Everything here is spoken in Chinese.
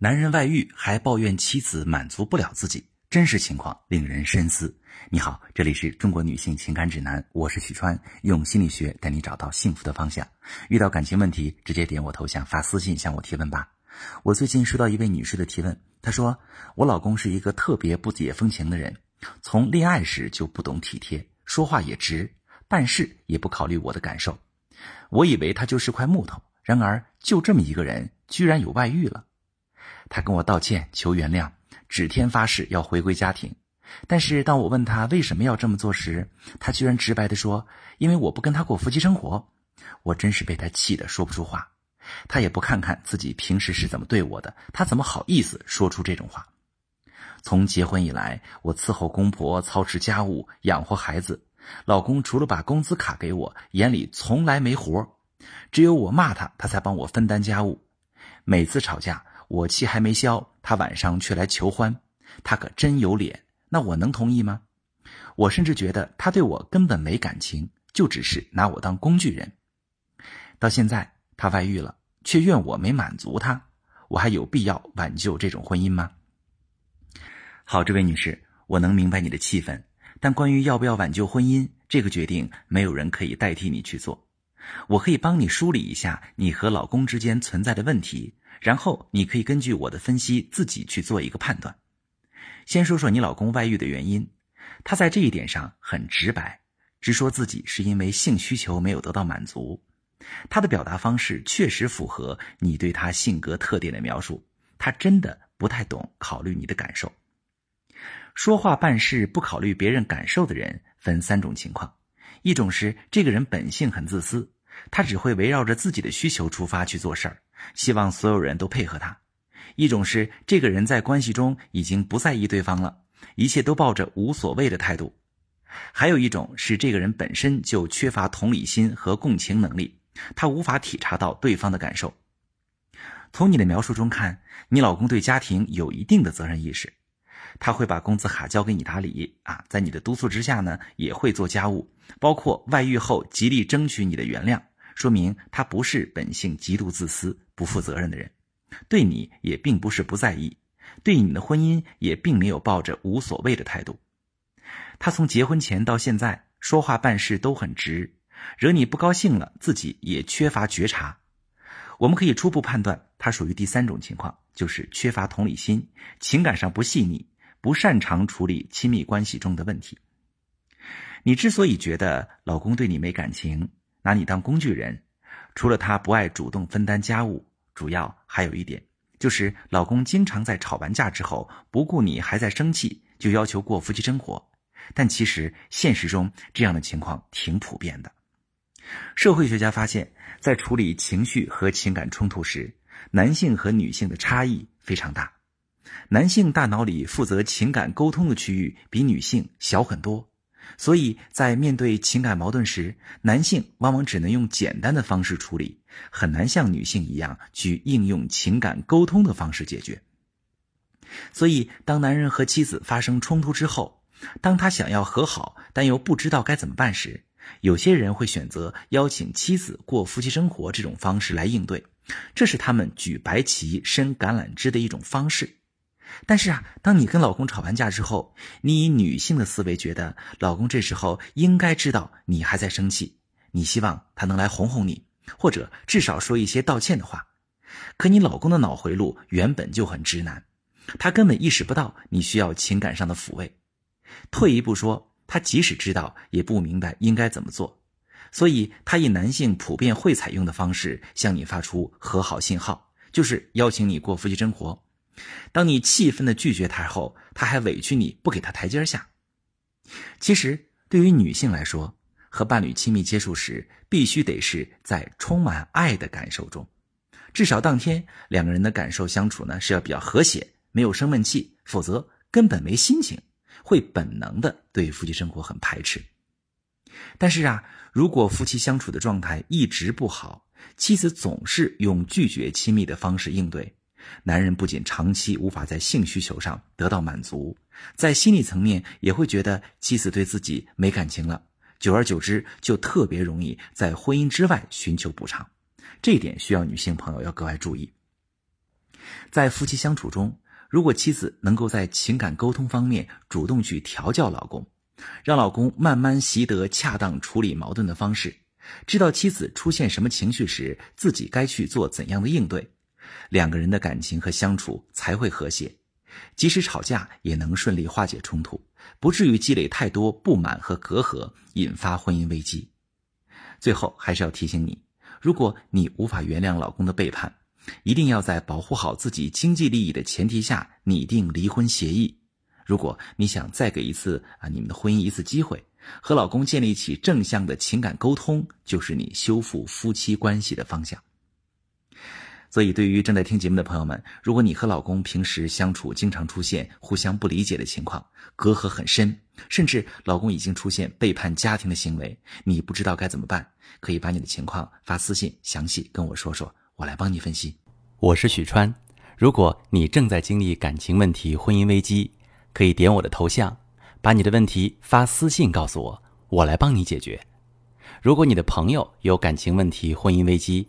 男人外遇还抱怨妻子满足不了自己，真实情况令人深思。你好，这里是中国女性情感指南，我是许川，用心理学带你找到幸福的方向。遇到感情问题，直接点我头像发私信向我提问吧。我最近收到一位女士的提问，她说我老公是一个特别不解风情的人，从恋爱时就不懂体贴，说话也直，办事也不考虑我的感受。我以为他就是块木头，然而就这么一个人，居然有外遇了。他跟我道歉，求原谅，指天发誓要回归家庭。但是当我问他为什么要这么做时，他居然直白地说：“因为我不跟他过夫妻生活。”我真是被他气得说不出话。他也不看看自己平时是怎么对我的，他怎么好意思说出这种话？从结婚以来，我伺候公婆，操持家务，养活孩子。老公除了把工资卡给我，眼里从来没活只有我骂他，他才帮我分担家务。每次吵架。我气还没消，他晚上却来求欢，他可真有脸。那我能同意吗？我甚至觉得他对我根本没感情，就只是拿我当工具人。到现在他外遇了，却怨我没满足他，我还有必要挽救这种婚姻吗？好，这位女士，我能明白你的气愤，但关于要不要挽救婚姻这个决定，没有人可以代替你去做。我可以帮你梳理一下你和老公之间存在的问题。然后你可以根据我的分析自己去做一个判断。先说说你老公外遇的原因，他在这一点上很直白，直说自己是因为性需求没有得到满足。他的表达方式确实符合你对他性格特点的描述，他真的不太懂考虑你的感受。说话办事不考虑别人感受的人分三种情况：一种是这个人本性很自私，他只会围绕着自己的需求出发去做事儿。希望所有人都配合他。一种是这个人在关系中已经不在意对方了，一切都抱着无所谓的态度；还有一种是这个人本身就缺乏同理心和共情能力，他无法体察到对方的感受。从你的描述中看，你老公对家庭有一定的责任意识，他会把工资卡交给你打理啊，在你的督促之下呢，也会做家务，包括外遇后极力争取你的原谅。说明他不是本性极度自私、不负责任的人，对你也并不是不在意，对你的婚姻也并没有抱着无所谓的态度。他从结婚前到现在说话办事都很直，惹你不高兴了，自己也缺乏觉察。我们可以初步判断，他属于第三种情况，就是缺乏同理心，情感上不细腻，不擅长处理亲密关系中的问题。你之所以觉得老公对你没感情，拿你当工具人，除了他不爱主动分担家务，主要还有一点，就是老公经常在吵完架之后，不顾你还在生气，就要求过夫妻生活。但其实现实中这样的情况挺普遍的。社会学家发现，在处理情绪和情感冲突时，男性和女性的差异非常大。男性大脑里负责情感沟通的区域比女性小很多。所以在面对情感矛盾时，男性往往只能用简单的方式处理，很难像女性一样去应用情感沟通的方式解决。所以，当男人和妻子发生冲突之后，当他想要和好，但又不知道该怎么办时，有些人会选择邀请妻子过夫妻生活这种方式来应对，这是他们举白旗、伸橄榄枝的一种方式。但是啊，当你跟老公吵完架之后，你以女性的思维觉得老公这时候应该知道你还在生气，你希望他能来哄哄你，或者至少说一些道歉的话。可你老公的脑回路原本就很直男，他根本意识不到你需要情感上的抚慰。退一步说，他即使知道，也不明白应该怎么做，所以他以男性普遍会采用的方式向你发出和好信号，就是邀请你过夫妻生活。当你气愤的拒绝他后，他还委屈你不给他台阶下。其实，对于女性来说，和伴侣亲密接触时，必须得是在充满爱的感受中，至少当天两个人的感受相处呢是要比较和谐，没有生闷气，否则根本没心情，会本能的对夫妻生活很排斥。但是啊，如果夫妻相处的状态一直不好，妻子总是用拒绝亲密的方式应对。男人不仅长期无法在性需求上得到满足，在心理层面也会觉得妻子对自己没感情了，久而久之就特别容易在婚姻之外寻求补偿，这一点需要女性朋友要格外注意。在夫妻相处中，如果妻子能够在情感沟通方面主动去调教老公，让老公慢慢习得恰当处理矛盾的方式，知道妻子出现什么情绪时自己该去做怎样的应对，两个人的感情和相处才会和谐，即使吵架也能顺利化解冲突，不至于积累太多不满和隔阂，引发婚姻危机。最后还是要提醒你，如果你无法原谅老公的背叛。一定要在保护好自己经济利益的前提下拟定离婚协议。如果你想再给一次啊你们的婚姻一次机会，和老公建立起正向的情感沟通，就是你修复夫妻关系的方向。所以，对于正在听节目的朋友们，如果你和老公平时相处经常出现互相不理解的情况，隔阂很深，甚至老公已经出现背叛家庭的行为，你不知道该怎么办，可以把你的情况发私信详细跟我说说。我来帮你分析。我是许川，如果你正在经历感情问题、婚姻危机，可以点我的头像，把你的问题发私信告诉我，我来帮你解决。如果你的朋友有感情问题、婚姻危机，